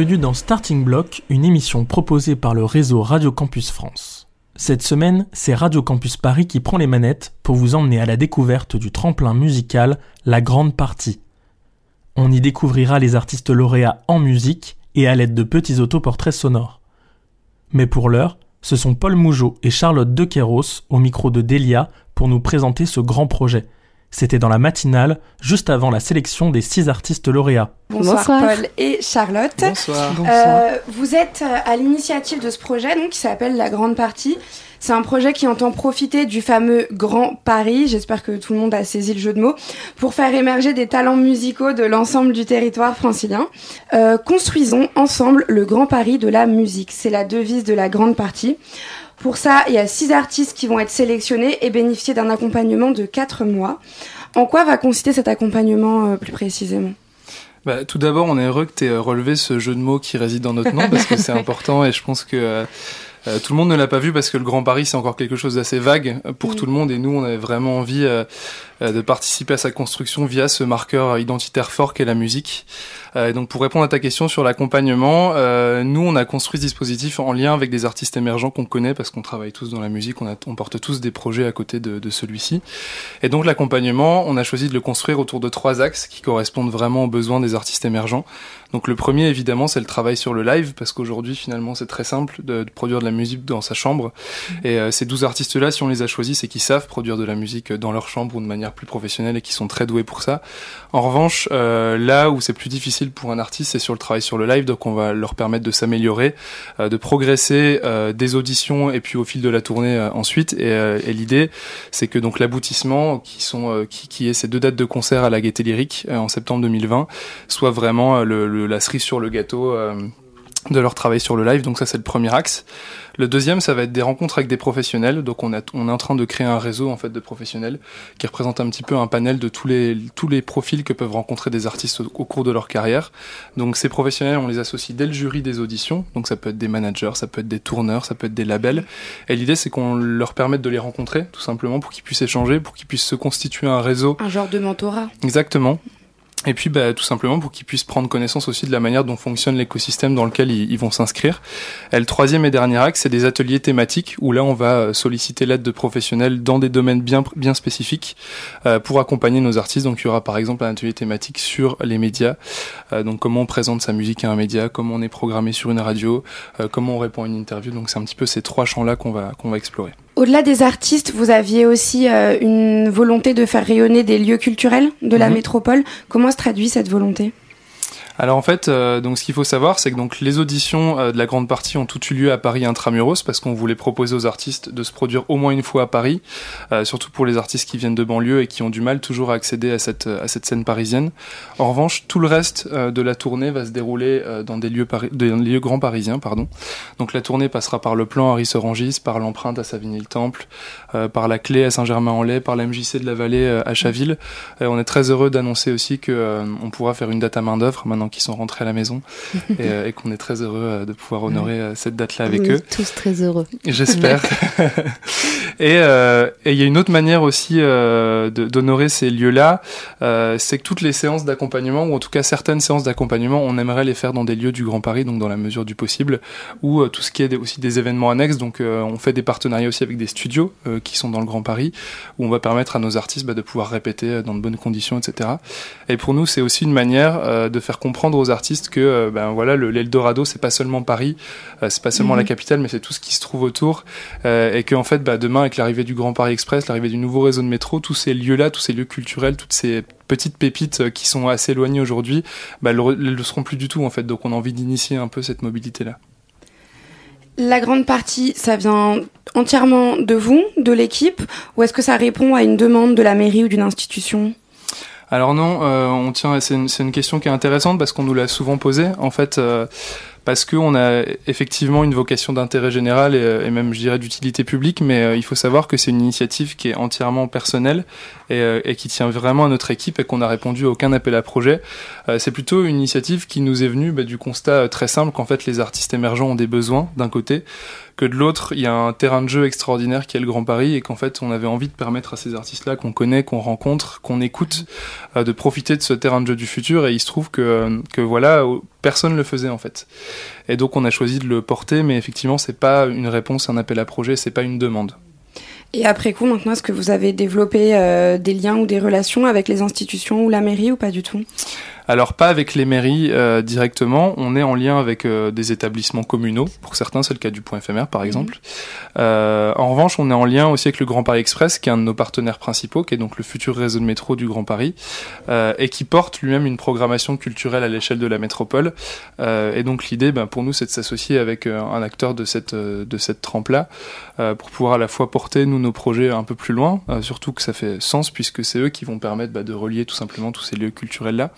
Bienvenue dans Starting Block, une émission proposée par le réseau Radio Campus France. Cette semaine, c'est Radio Campus Paris qui prend les manettes pour vous emmener à la découverte du tremplin musical La Grande Partie. On y découvrira les artistes lauréats en musique et à l'aide de petits autoportraits sonores. Mais pour l'heure, ce sont Paul Mougeot et Charlotte Dequeros au micro de Delia pour nous présenter ce grand projet – c'était dans la matinale, juste avant la sélection des six artistes lauréats. Bonsoir, Paul et Charlotte. Bonsoir. Euh, vous êtes à l'initiative de ce projet donc, qui s'appelle La Grande Partie. C'est un projet qui entend profiter du fameux Grand Paris, j'espère que tout le monde a saisi le jeu de mots, pour faire émerger des talents musicaux de l'ensemble du territoire francilien. Euh, construisons ensemble le Grand Paris de la musique. C'est la devise de la Grande Partie. Pour ça, il y a six artistes qui vont être sélectionnés et bénéficier d'un accompagnement de quatre mois. En quoi va consister cet accompagnement euh, plus précisément? Bah, tout d'abord, on est heureux que tu aies euh, relevé ce jeu de mots qui réside dans notre nom parce que c'est important et je pense que euh, tout le monde ne l'a pas vu parce que le Grand Paris c'est encore quelque chose d'assez vague pour tout le monde et nous on avait vraiment envie de participer à sa construction via ce marqueur identitaire fort qu'est la musique. Euh, donc pour répondre à ta question sur l'accompagnement, euh, nous on a construit ce dispositif en lien avec des artistes émergents qu'on connaît parce qu'on travaille tous dans la musique, on, a, on porte tous des projets à côté de, de celui-ci. Et donc l'accompagnement, on a choisi de le construire autour de trois axes qui correspondent vraiment aux besoins des artistes émergents. Donc le premier évidemment c'est le travail sur le live parce qu'aujourd'hui finalement c'est très simple de, de, produire de la musique dans sa chambre. Et euh, ces 12 artistes là si on les a choisis c'est qu'ils savent produire de la musique dans leur chambre ou de manière plus professionnelle et qui sont très doués pour ça. En revanche euh, là où c'est plus difficile pour un artiste, c'est sur le travail sur le live, donc on va leur permettre de s'améliorer, euh, de progresser euh, des auditions et puis au fil de la tournée euh, ensuite. Et, et l'idée, c'est que donc l'aboutissement, qui sont qui, qui, est ces deux dates de concert à la Gaieté Lyrique en septembre 2020, soit vraiment le, le, la cerise sur le gâteau de leur travail sur le live. Donc ça, c'est le premier axe. Le deuxième, ça va être des rencontres avec des professionnels. Donc on, a, on est en train de créer un réseau en fait de professionnels qui représente un petit peu un panel de tous les tous les profils que peuvent rencontrer des artistes au, au, cours de leur carrière. Donc ces professionnels, on les associe dès le jury des auditions. Donc ça peut être des managers, ça peut être des tourneurs, ça peut être des labels. Et l'idée, c'est qu'on leur permette de les rencontrer, tout simplement, pour qu'ils puissent échanger, pour qu'ils puissent se constituer un réseau. Un genre de mentorat. Exactement. Et puis bah, tout simplement pour qu'ils puissent prendre connaissance aussi de la manière dont fonctionne l'écosystème dans lequel ils, vont s'inscrire. Et le troisième et dernier axe, c'est des ateliers thématiques où là on va solliciter l'aide de professionnels dans des domaines bien, bien spécifiques euh, pour accompagner nos artistes. Donc il y aura par exemple un atelier thématique sur les médias, euh, donc comment on présente sa musique à un média, comment on est programmé sur une radio, euh, comment on répond à une interview. Donc c'est un petit peu ces trois champs-là qu'on va, qu'on va explorer. Au-delà des artistes, vous aviez aussi euh, une volonté de faire rayonner des lieux culturels de la mmh. métropole. Comment se traduit cette volonté? Alors en fait, euh, donc ce qu'il faut savoir, c'est que donc les auditions euh, de la grande partie ont toutes eu lieu à Paris intramuros parce qu'on voulait proposer aux artistes de se produire au moins une fois à Paris, euh, surtout pour les artistes qui viennent de banlieue et qui ont du mal toujours à accéder à cette à cette scène parisienne. En revanche, tout le reste euh, de la tournée va se dérouler euh, dans des lieux Pari des lieux grands parisiens, pardon. Donc la tournée passera par le plan Harry Sorangis, par l'empreinte à Savigny-le-Temple, euh, par la clé à Saint-Germain-en-Laye, par la MJC de la Vallée à Chaville. On est très heureux d'annoncer aussi que on pourra faire une date à main d'œuvre maintenant qui sont rentrés à la maison et, euh, et qu'on est très heureux euh, de pouvoir honorer euh, cette date-là avec oui, eux. Tous très heureux. J'espère. et il y a une autre manière aussi d'honorer ces lieux-là, c'est que toutes les séances d'accompagnement, ou en tout cas certaines séances d'accompagnement, on aimerait les faire dans des lieux du Grand Paris, donc dans la mesure du possible, ou tout ce qui est aussi des événements annexes. Donc on fait des partenariats aussi avec des studios qui sont dans le Grand Paris, où on va permettre à nos artistes bah, de pouvoir répéter dans de bonnes conditions, etc. Et pour nous, c'est aussi une manière de faire comprendre aux artistes que euh, ben voilà le l'Eldorado c'est pas seulement Paris, euh, c'est pas seulement mmh. la capitale, mais c'est tout ce qui se trouve autour euh, et que en fait bah, demain avec l'arrivée du Grand Paris Express, l'arrivée du nouveau réseau de métro, tous ces lieux-là, tous ces lieux culturels, toutes ces petites pépites qui sont assez éloignées aujourd'hui, bah, elles ne le seront plus du tout en fait. Donc on a envie d'initier un peu cette mobilité là. La grande partie, ça vient entièrement de vous, de l'équipe, ou est-ce que ça répond à une demande de la mairie ou d'une institution? Alors non, euh, on tient. C'est une, question qui est intéressante parce qu'on nous l'a souvent posée. En fait, euh, parce qu'on a effectivement une vocation d'intérêt général et, et, même, je dirais, d'utilité publique, mais euh, il faut savoir que c'est une initiative qui est entièrement personnelle et, euh, et, qui tient vraiment à notre équipe et qu'on a répondu à aucun appel à projet. Euh, c'est plutôt une initiative qui nous est venue bah, du constat très simple qu'en fait les artistes émergents ont des besoins d'un côté, que de l'autre, il y a un terrain de jeu extraordinaire qui est le Grand Paris et qu'en fait, on avait envie de permettre à ces artistes-là qu'on connaît, qu'on rencontre, qu'on écoute, euh, de profiter de ce terrain de jeu du futur. Et il se trouve que, que voilà, personne le faisait en fait. Et donc, on a choisi de le porter, mais effectivement, c'est pas une réponse un appel à projet, c'est pas une demande. Et après coup, maintenant, est-ce que vous avez développé euh, des liens ou des relations avec les institutions ou la mairie ou pas du tout? Alors pas avec les mairies euh, directement, on est en lien avec euh, des établissements communaux. Pour certains, c'est le cas du Point éphémère par exemple. Euh, en revanche, on est en lien aussi avec le Grand Paris Express, qui est un de nos partenaires principaux, qui est donc le futur réseau de métro du Grand Paris, et qui porte lui-même une programmation culturelle à l'échelle de la métropole. et donc l'idée, ben, pour nous, c'est de s'associer avec un acteur de cette de cette trempe-là, pour pouvoir à la fois porter nous nos projets un peu plus loin, surtout que ça fait sens puisque c'est eux qui vont permettre bah, de relier tout simplement tous ces lieux culturels là.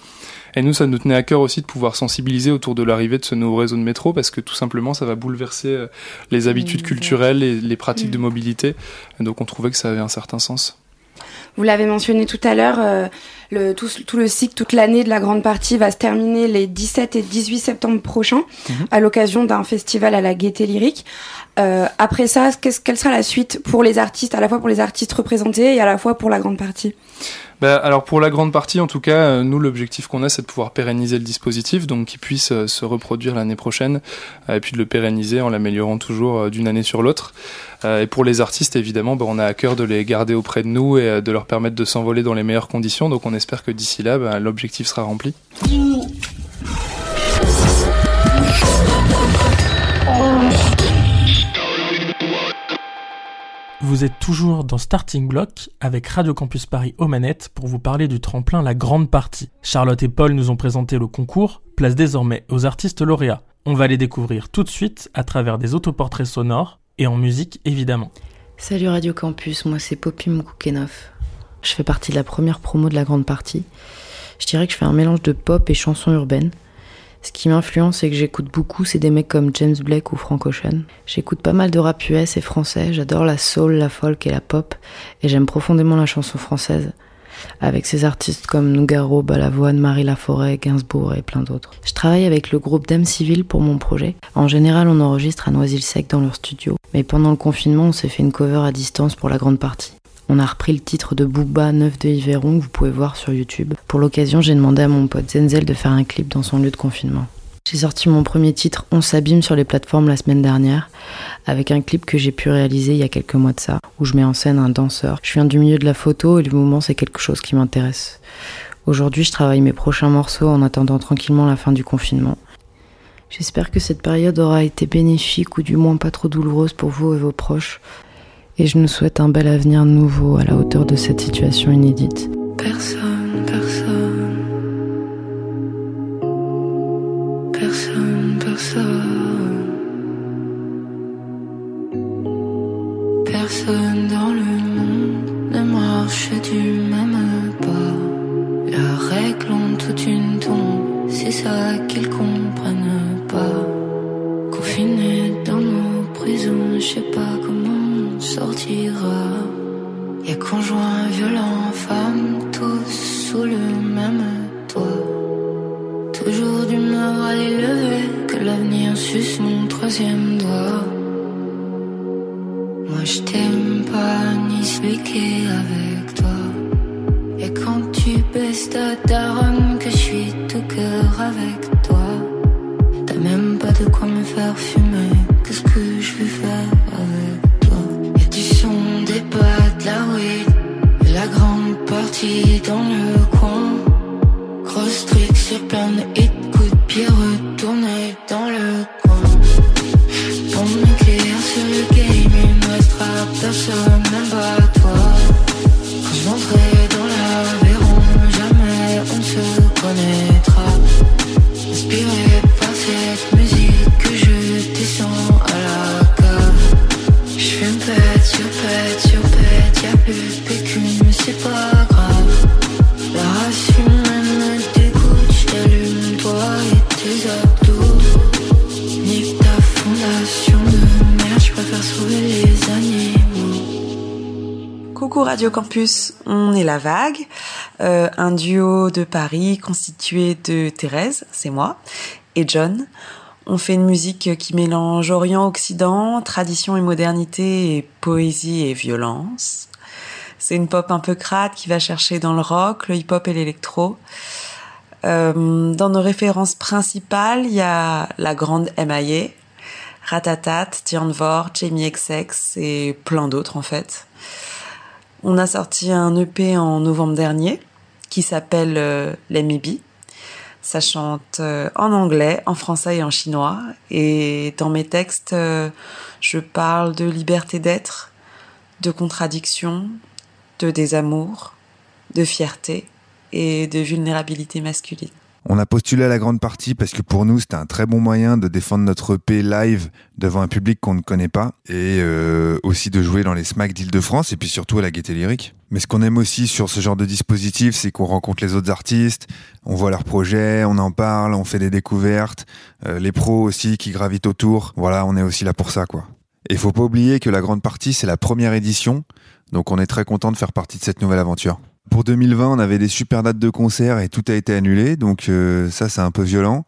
Et nous, ça nous tenait à cœur aussi de pouvoir sensibiliser autour de l'arrivée de ce nouveau réseau de métro parce que tout simplement, ça va bouleverser euh, les habitudes mmh, culturelles et les pratiques de mmh. mobilité. Et donc, on trouvait que ça avait un certain sens. Vous l'avez mentionné tout à l'heure, euh, le, tout, le cycle, toute l'année de la grande partie va se terminer les 17 et 18 septembre prochains mmh. à l'occasion d'un festival à la Gaieté Lyrique. Euh, après ça, quelle sera la suite pour les artistes, à la fois pour les artistes représentés et à la fois pour la grande partie? Bah, alors pour la grande partie, en tout cas, euh, nous l'objectif qu'on a, c'est de pouvoir pérenniser le dispositif, donc qu'il puisse euh, se reproduire l'année prochaine, et puis de le pérenniser en l'améliorant toujours d'une année sur l'autre. et pour les artistes, évidemment, bah, on a à cœur de les garder auprès de nous et de leur permettre de s'envoler dans les meilleures conditions. Donc on espère que d'ici là, bah, l'objectif sera rempli. Vous êtes toujours dans Starting Block avec Radio Campus Paris aux manettes pour vous parler du tremplin La Grande Partie. Charlotte et Paul nous ont présenté le concours, place désormais aux artistes lauréats. On va les découvrir tout de suite à travers des autoportraits sonores et en musique évidemment. Salut Radio Campus, moi c'est Poppy Moukoukenov. Je fais partie de la première promo de La Grande Partie. Je dirais que je fais un mélange de pop et chansons urbaines. Ce qui m'influence et que j'écoute beaucoup, c'est des mecs comme James Blake ou Frank Ocean. J'écoute pas mal de rap US et français, j'adore la soul, la folk et la pop, et j'aime profondément la chanson française, avec ses artistes comme Nougaro, Balavoine, Marie Laforêt, Gainsbourg et plein d'autres. Je travaille avec le groupe Dame Civile pour mon projet. En général, on enregistre à Noisy-le-Sec dans leur studio, mais pendant le confinement, on s'est fait une cover à distance pour la grande partie. On a repris le titre de Booba 9 de Yveron vous pouvez voir sur YouTube. Pour l'occasion, j'ai demandé à mon pote Zenzel de faire un clip dans son lieu de confinement. J'ai sorti mon premier titre On s'abîme sur les plateformes la semaine dernière avec un clip que j'ai pu réaliser il y a quelques mois de ça où je mets en scène un danseur. Je viens du milieu de la photo et le mouvement c'est quelque chose qui m'intéresse. Aujourd'hui, je travaille mes prochains morceaux en attendant tranquillement la fin du confinement. J'espère que cette période aura été bénéfique ou du moins pas trop douloureuse pour vous et vos proches et je nous souhaite un bel avenir nouveau à la hauteur de cette situation inédite. Personne, personne. Personne, personne. Personne dans le monde ne marche du dans le coin. Grosse trick sur plein de hits, coup de pied retourné dans le coin. Pour m'écrire sur le game, il restera personne, Radio Campus, on est La Vague, euh, un duo de Paris constitué de Thérèse, c'est moi, et John. On fait une musique qui mélange Orient-Occident, tradition et modernité, et poésie et violence. C'est une pop un peu crade qui va chercher dans le rock, le hip-hop et l'électro. Euh, dans nos références principales, il y a la grande MIA, Ratatat, Tian Vor, Jamie XX et plein d'autres en fait. On a sorti un EP en novembre dernier qui s'appelle euh, Let Ça chante euh, en anglais, en français et en chinois. Et dans mes textes, euh, je parle de liberté d'être, de contradiction, de désamour, de fierté et de vulnérabilité masculine. On a postulé à la grande partie parce que pour nous, c'était un très bon moyen de défendre notre EP live devant un public qu'on ne connaît pas et euh, aussi de jouer dans les SMAC d'Île-de-France et puis surtout à la Gaîté Lyrique. Mais ce qu'on aime aussi sur ce genre de dispositif, c'est qu'on rencontre les autres artistes, on voit leurs projets, on en parle, on fait des découvertes, euh, les pros aussi qui gravitent autour. Voilà, on est aussi là pour ça, quoi. Et faut pas oublier que la grande partie, c'est la première édition, donc on est très content de faire partie de cette nouvelle aventure. Pour 2020, on avait des super dates de concert et tout a été annulé, donc euh, ça c'est un peu violent.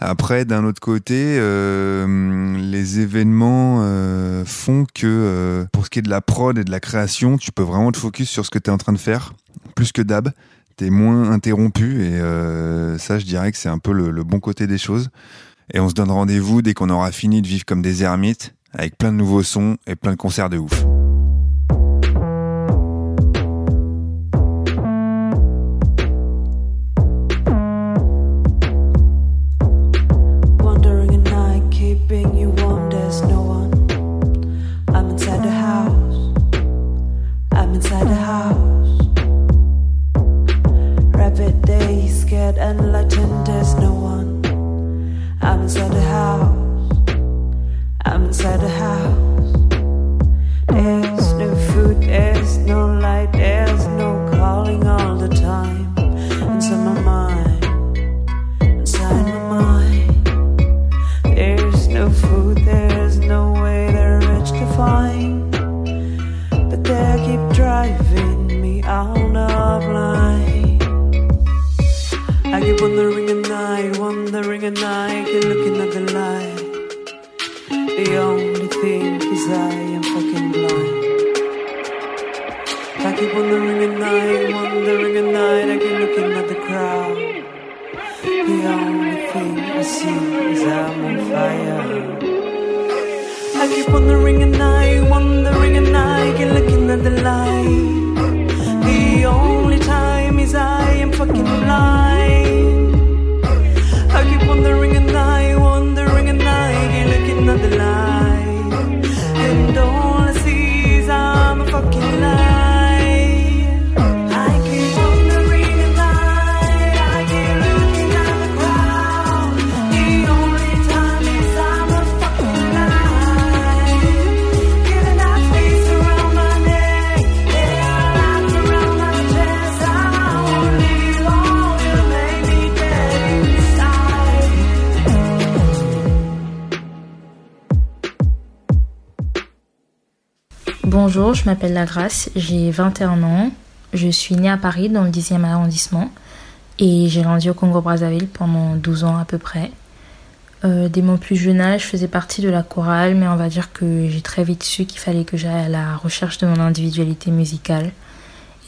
Après, d'un autre côté, euh, les événements euh, font que pour ce qui est de la prod et de la création, tu peux vraiment te focus sur ce que tu es en train de faire, plus que d'hab. T'es moins interrompu et ça, je dirais que c'est un peu le bon côté des choses. Et on se donne rendez-vous dès qu'on aura fini de vivre comme des ermites, avec plein de nouveaux sons et plein de concerts de ouf. I keep wondering at night, wondering at night. I keep looking at the crowd. The only thing I see is I'm on fire. I keep wondering at night, wondering at night. I keep looking at the light. The only time is I am fucking blind. Bonjour, je m'appelle La Grâce, j'ai 21 ans. Je suis née à Paris dans le 10e arrondissement et j'ai grandi au Congo-Brazzaville pendant 12 ans à peu près. Euh, dès mon plus jeune âge, je faisais partie de la chorale, mais on va dire que j'ai très vite su qu'il fallait que j'aille à la recherche de mon individualité musicale.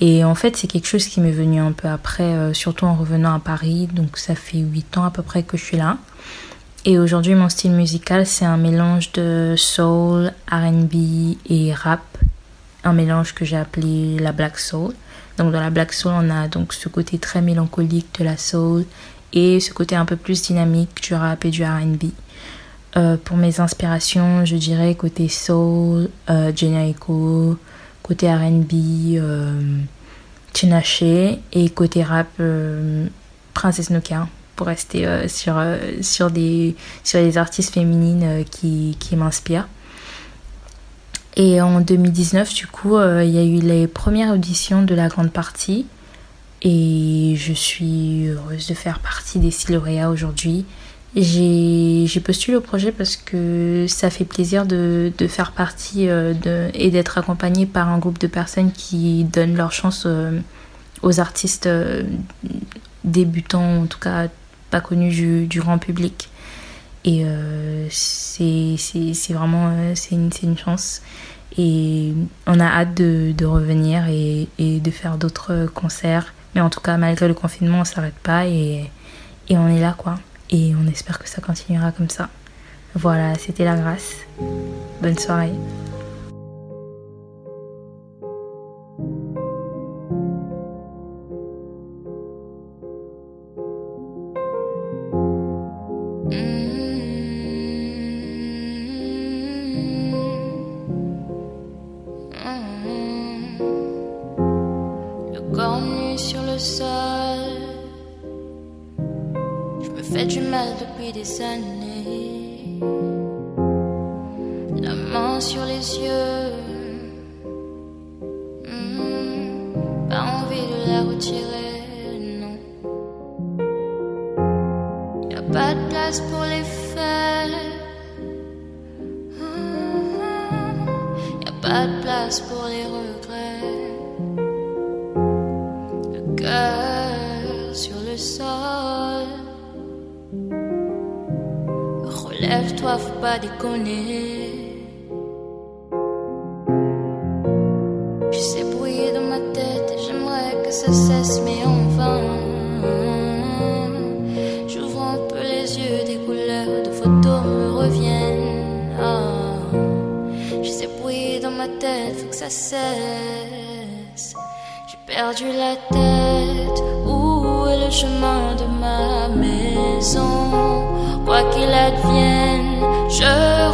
Et en fait, c'est quelque chose qui m'est venu un peu après, euh, surtout en revenant à Paris. Donc ça fait 8 ans à peu près que je suis là. Et aujourd'hui, mon style musical, c'est un mélange de soul, RB et rap. Un mélange que j'ai appelé la black soul. Donc dans la black soul, on a donc ce côté très mélancolique de la soul et ce côté un peu plus dynamique du rap et du RB. Euh, pour mes inspirations, je dirais côté soul, euh, Jenny côté RB, euh, et côté rap, euh, Princesse Nokia pour rester euh, sur, euh, sur, des, sur les artistes féminines euh, qui, qui m'inspirent. Et en 2019, du coup, il y a eu les premières auditions de la grande partie. Et je suis heureuse de faire partie des six lauréats aujourd'hui. J'ai postulé au projet parce que ça fait plaisir de, de faire partie de, et d'être accompagnée par un groupe de personnes qui donnent leur chance aux artistes débutants, en tout cas pas connu du, grand public. Et c'est vraiment c'est une, une, chance. Et on a hâte de, de revenir et, et, de faire d'autres concerts. Mais en tout cas, malgré le confinement, on s'arrête pas et, et on est là, quoi. Et on espère que ça continuera comme ça. Voilà, c'était la grâce. Bonne soirée. Lève-toi, faut pas déconner. Je sais brouiller dans ma tête, j'aimerais que ça cesse, mais enfin. J'ouvre un peu les yeux, des couleurs de photos me reviennent. Ah. Je sais brouiller dans ma tête, faut que ça cesse. J'ai perdu la tête, où est le chemin de ma maison? Quoi qu'il advienne, je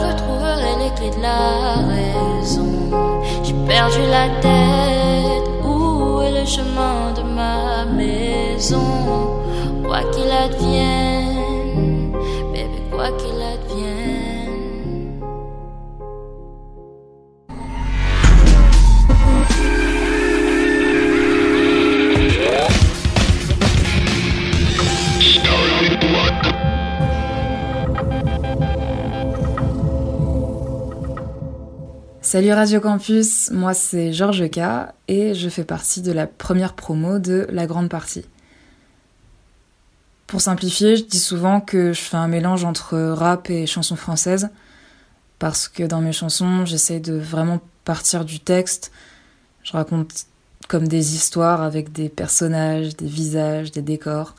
retrouverai les clés de la raison. J'ai perdu la tête, où est le chemin de ma maison? Quoi qu'il advienne, Salut Radio Campus, moi c'est Georges K et je fais partie de la première promo de La Grande Partie. Pour simplifier, je dis souvent que je fais un mélange entre rap et chansons françaises parce que dans mes chansons, j'essaie de vraiment partir du texte. Je raconte comme des histoires avec des personnages, des visages, des décors.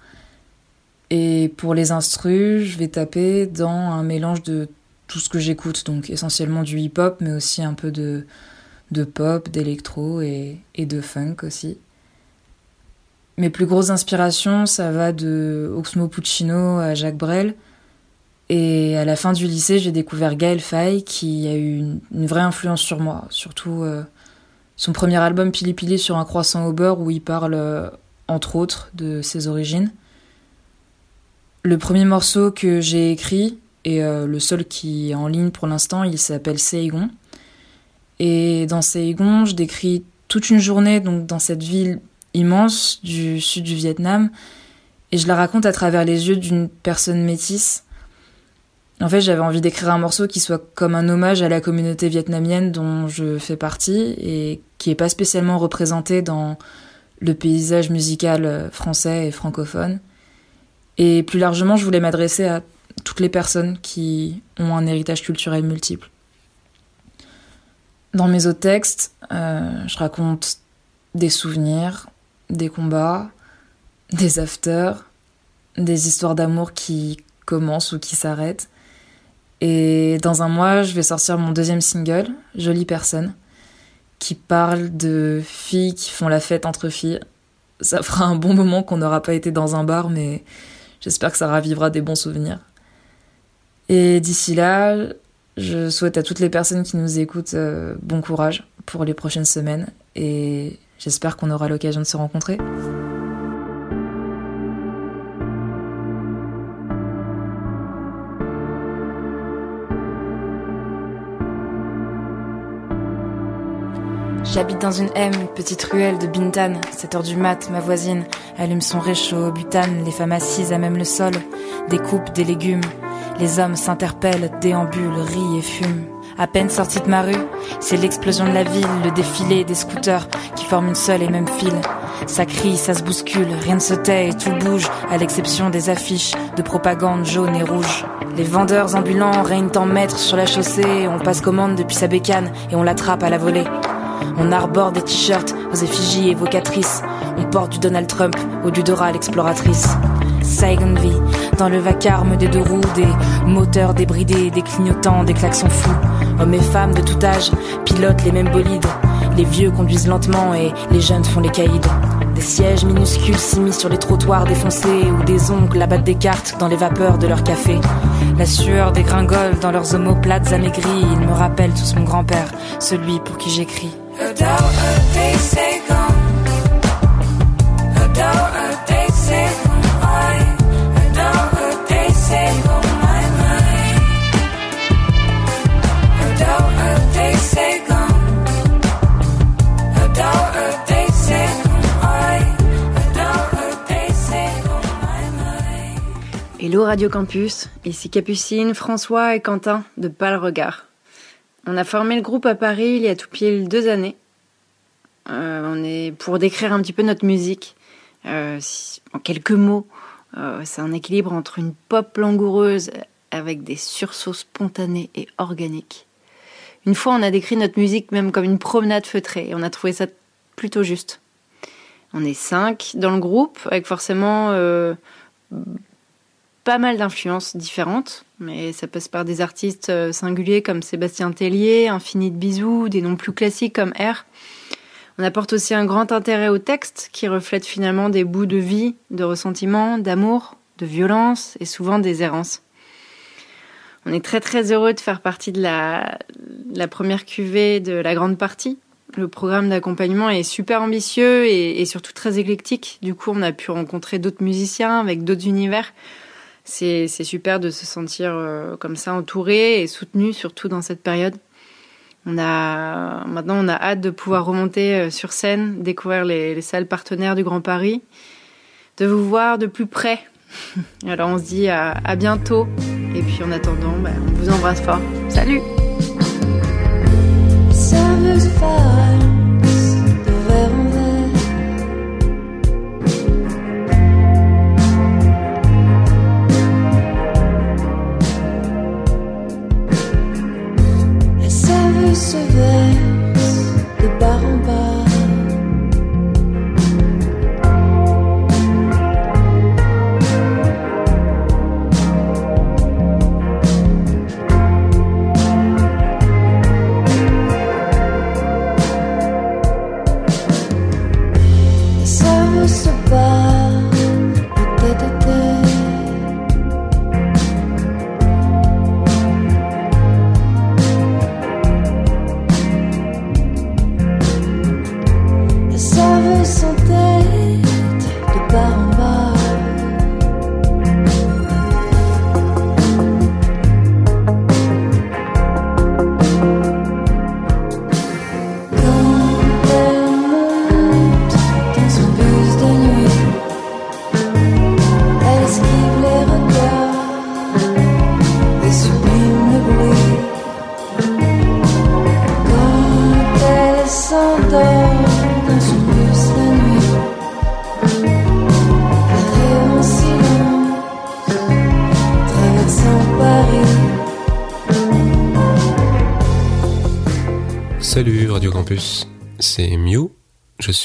Et pour les instrus, je vais taper dans un mélange de tout ce que j'écoute, donc essentiellement du hip-hop, mais aussi un peu de, pop, d'électro et, et, de funk aussi. Mes plus grosses inspirations, ça va de Oxmo Puccino à Jacques Brel. Et à la fin du lycée, j'ai découvert Gaël Faye, qui a eu une, vraie influence sur moi. Surtout euh, son premier album Pili Pili sur un croissant au beurre, où il parle, euh, entre autres, de ses origines. Le premier morceau que j'ai écrit, et euh, le seul qui est en ligne pour l'instant, il s'appelle Saigon. Et dans Saigon, je décris toute une journée donc dans cette ville immense du sud du Vietnam et je la raconte à travers les yeux d'une personne métisse. En fait, j'avais envie d'écrire un morceau qui soit comme un hommage à la communauté vietnamienne dont je fais partie et qui est pas spécialement représentée dans le paysage musical français et francophone. Et plus largement, je voulais m'adresser à toutes les personnes qui ont un héritage culturel multiple. Dans mes autres textes, euh, je raconte des souvenirs, des combats, des afters, des histoires d'amour qui commencent ou qui s'arrêtent. Et dans un mois, je vais sortir mon deuxième single, Jolie personne, qui parle de filles qui font la fête entre filles. Ça fera un bon moment qu'on n'aura pas été dans un bar, mais j'espère que ça ravivera des bons souvenirs. Et d'ici là, je souhaite à toutes les personnes qui nous écoutent euh, bon courage pour les prochaines semaines et j'espère qu'on aura l'occasion de se rencontrer. J'habite dans une M, petite ruelle de Bintan. 7 heures du mat, ma voisine allume son réchaud au butane. Les femmes assises à même le sol, découpent des légumes. Les hommes s'interpellent, déambulent, rient et fument. À peine sorti de ma rue, c'est l'explosion de la ville, le défilé des scooters qui forment une seule et même file. Ça crie, ça se bouscule, rien ne se tait et tout bouge, à l'exception des affiches de propagande jaune et rouge. Les vendeurs ambulants règnent en maître sur la chaussée, on passe commande depuis sa bécane et on l'attrape à la volée. On arbore des t-shirts aux effigies évocatrices, on porte du Donald Trump au du Dora l'exploratrice. Saigon vie, dans le vacarme des deux roues, des moteurs débridés, des clignotants, des klaxons fous. Hommes et femmes de tout âge pilotent les mêmes bolides. Les vieux conduisent lentement et les jeunes font les caïds. Des sièges minuscules s'immiscent sur les trottoirs défoncés où des oncles abattent des cartes dans les vapeurs de leur café. La sueur dégringole dans leurs omoplates amaigris. Ils me rappellent tous mon grand-père, celui pour qui j'écris. Hello Radio Campus, ici Capucine, François et Quentin de Pas Regard. On a formé le groupe à Paris il y a tout pile deux années. Euh, on est pour décrire un petit peu notre musique. Euh, en quelques mots, euh, c'est un équilibre entre une pop langoureuse avec des sursauts spontanés et organiques. Une fois, on a décrit notre musique même comme une promenade feutrée et on a trouvé ça plutôt juste. On est cinq dans le groupe, avec forcément pas mal d'influences différentes, mais ça passe par des artistes euh, singuliers comme Sébastien Tellier, Infini de Bisous, des noms plus classiques comme R. On apporte aussi un grand intérêt au texte qui reflète finalement des bouts de vie, de ressentiment, d'amour, de violence et souvent des errances. On est très très heureux de faire partie de la, la première cuvée de la grande partie. Le programme d'accompagnement est super ambitieux et, et surtout très éclectique. Du coup, on a pu rencontrer d'autres musiciens avec d'autres univers c'est super de se sentir euh, comme ça entouré et soutenu, surtout dans cette période. On a, maintenant, on a hâte de pouvoir remonter euh, sur scène, découvrir les, salles partenaires du Grand Paris, de vous voir de plus près. Alors on se dit à, bientôt. Et puis en attendant, bah, on vous embrasse fort. Salut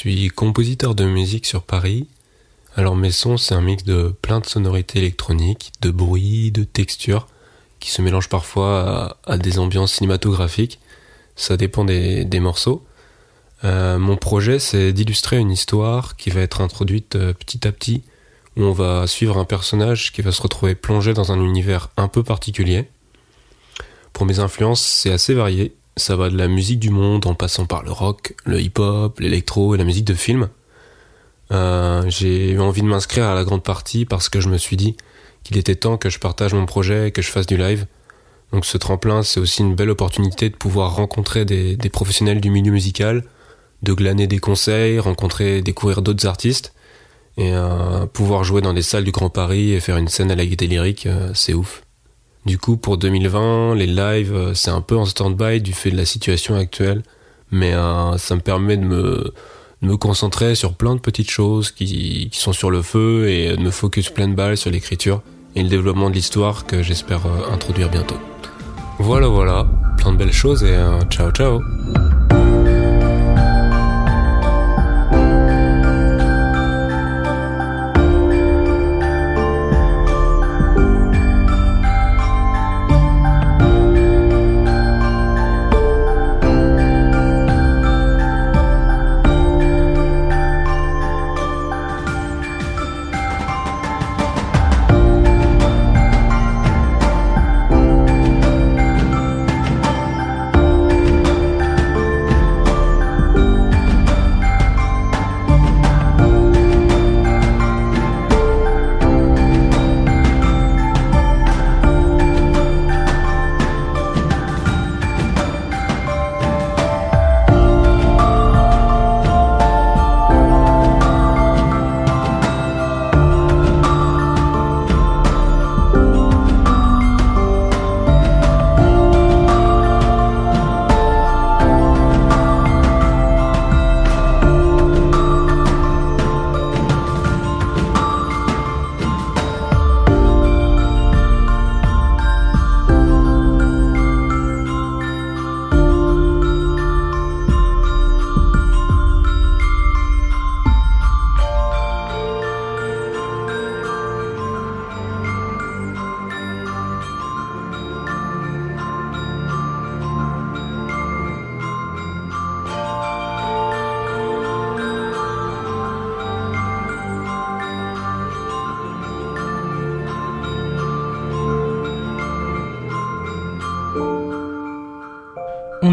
suis compositeur de musique sur Paris. Alors mes sons, c'est un mix de plein de sonorités électroniques, de bruits, de textures, qui se mélangent parfois à, des ambiances cinématographiques. Ça dépend des, morceaux. Euh, mon projet, c'est d'illustrer une histoire qui va être introduite euh, petit à petit, où on va suivre un personnage qui va se retrouver plongé dans un univers un peu particulier. Pour mes influences, c'est assez varié. Ça va de la musique du monde en passant par le rock, le hip-hop, l'électro et la musique de film. Euh, j'ai eu envie de m'inscrire à la grande partie parce que je me suis dit qu'il était temps que je partage mon projet et que je fasse du live. Donc ce tremplin, c'est aussi une belle opportunité de pouvoir rencontrer des, professionnels du milieu musical, de glaner des conseils, rencontrer, découvrir d'autres artistes, et euh, pouvoir jouer dans des salles du Grand Paris et faire une scène à la gaieté lyrique, euh, c'est ouf. Du coup, pour 2020, les lives, euh, c'est un peu en stand-by du fait de la situation actuelle, mais euh, ça me permet de me, concentrer sur plein de petites choses qui, sont sur le feu et de me focus plein de balles sur l'écriture et le développement de l'histoire que j'espère euh, introduire bientôt. Voilà, voilà, plein de belles choses et ciao, ciao.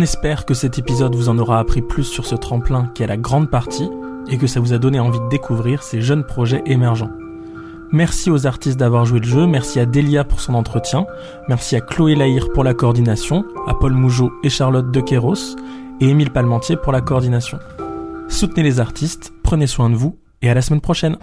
On espère que cet épisode vous en aura appris plus sur ce tremplin qui est la grande partie et que ça vous a donné envie de découvrir ces jeunes projets émergents. Merci aux artistes d'avoir joué le jeu, merci à Delia pour son entretien, merci à Chloé Lahir pour la coordination, à Paul Mougeot et Charlotte Dequeros, et Émile Palmentier pour la coordination. Soutenez les artistes, prenez soin de vous, et à la semaine prochaine.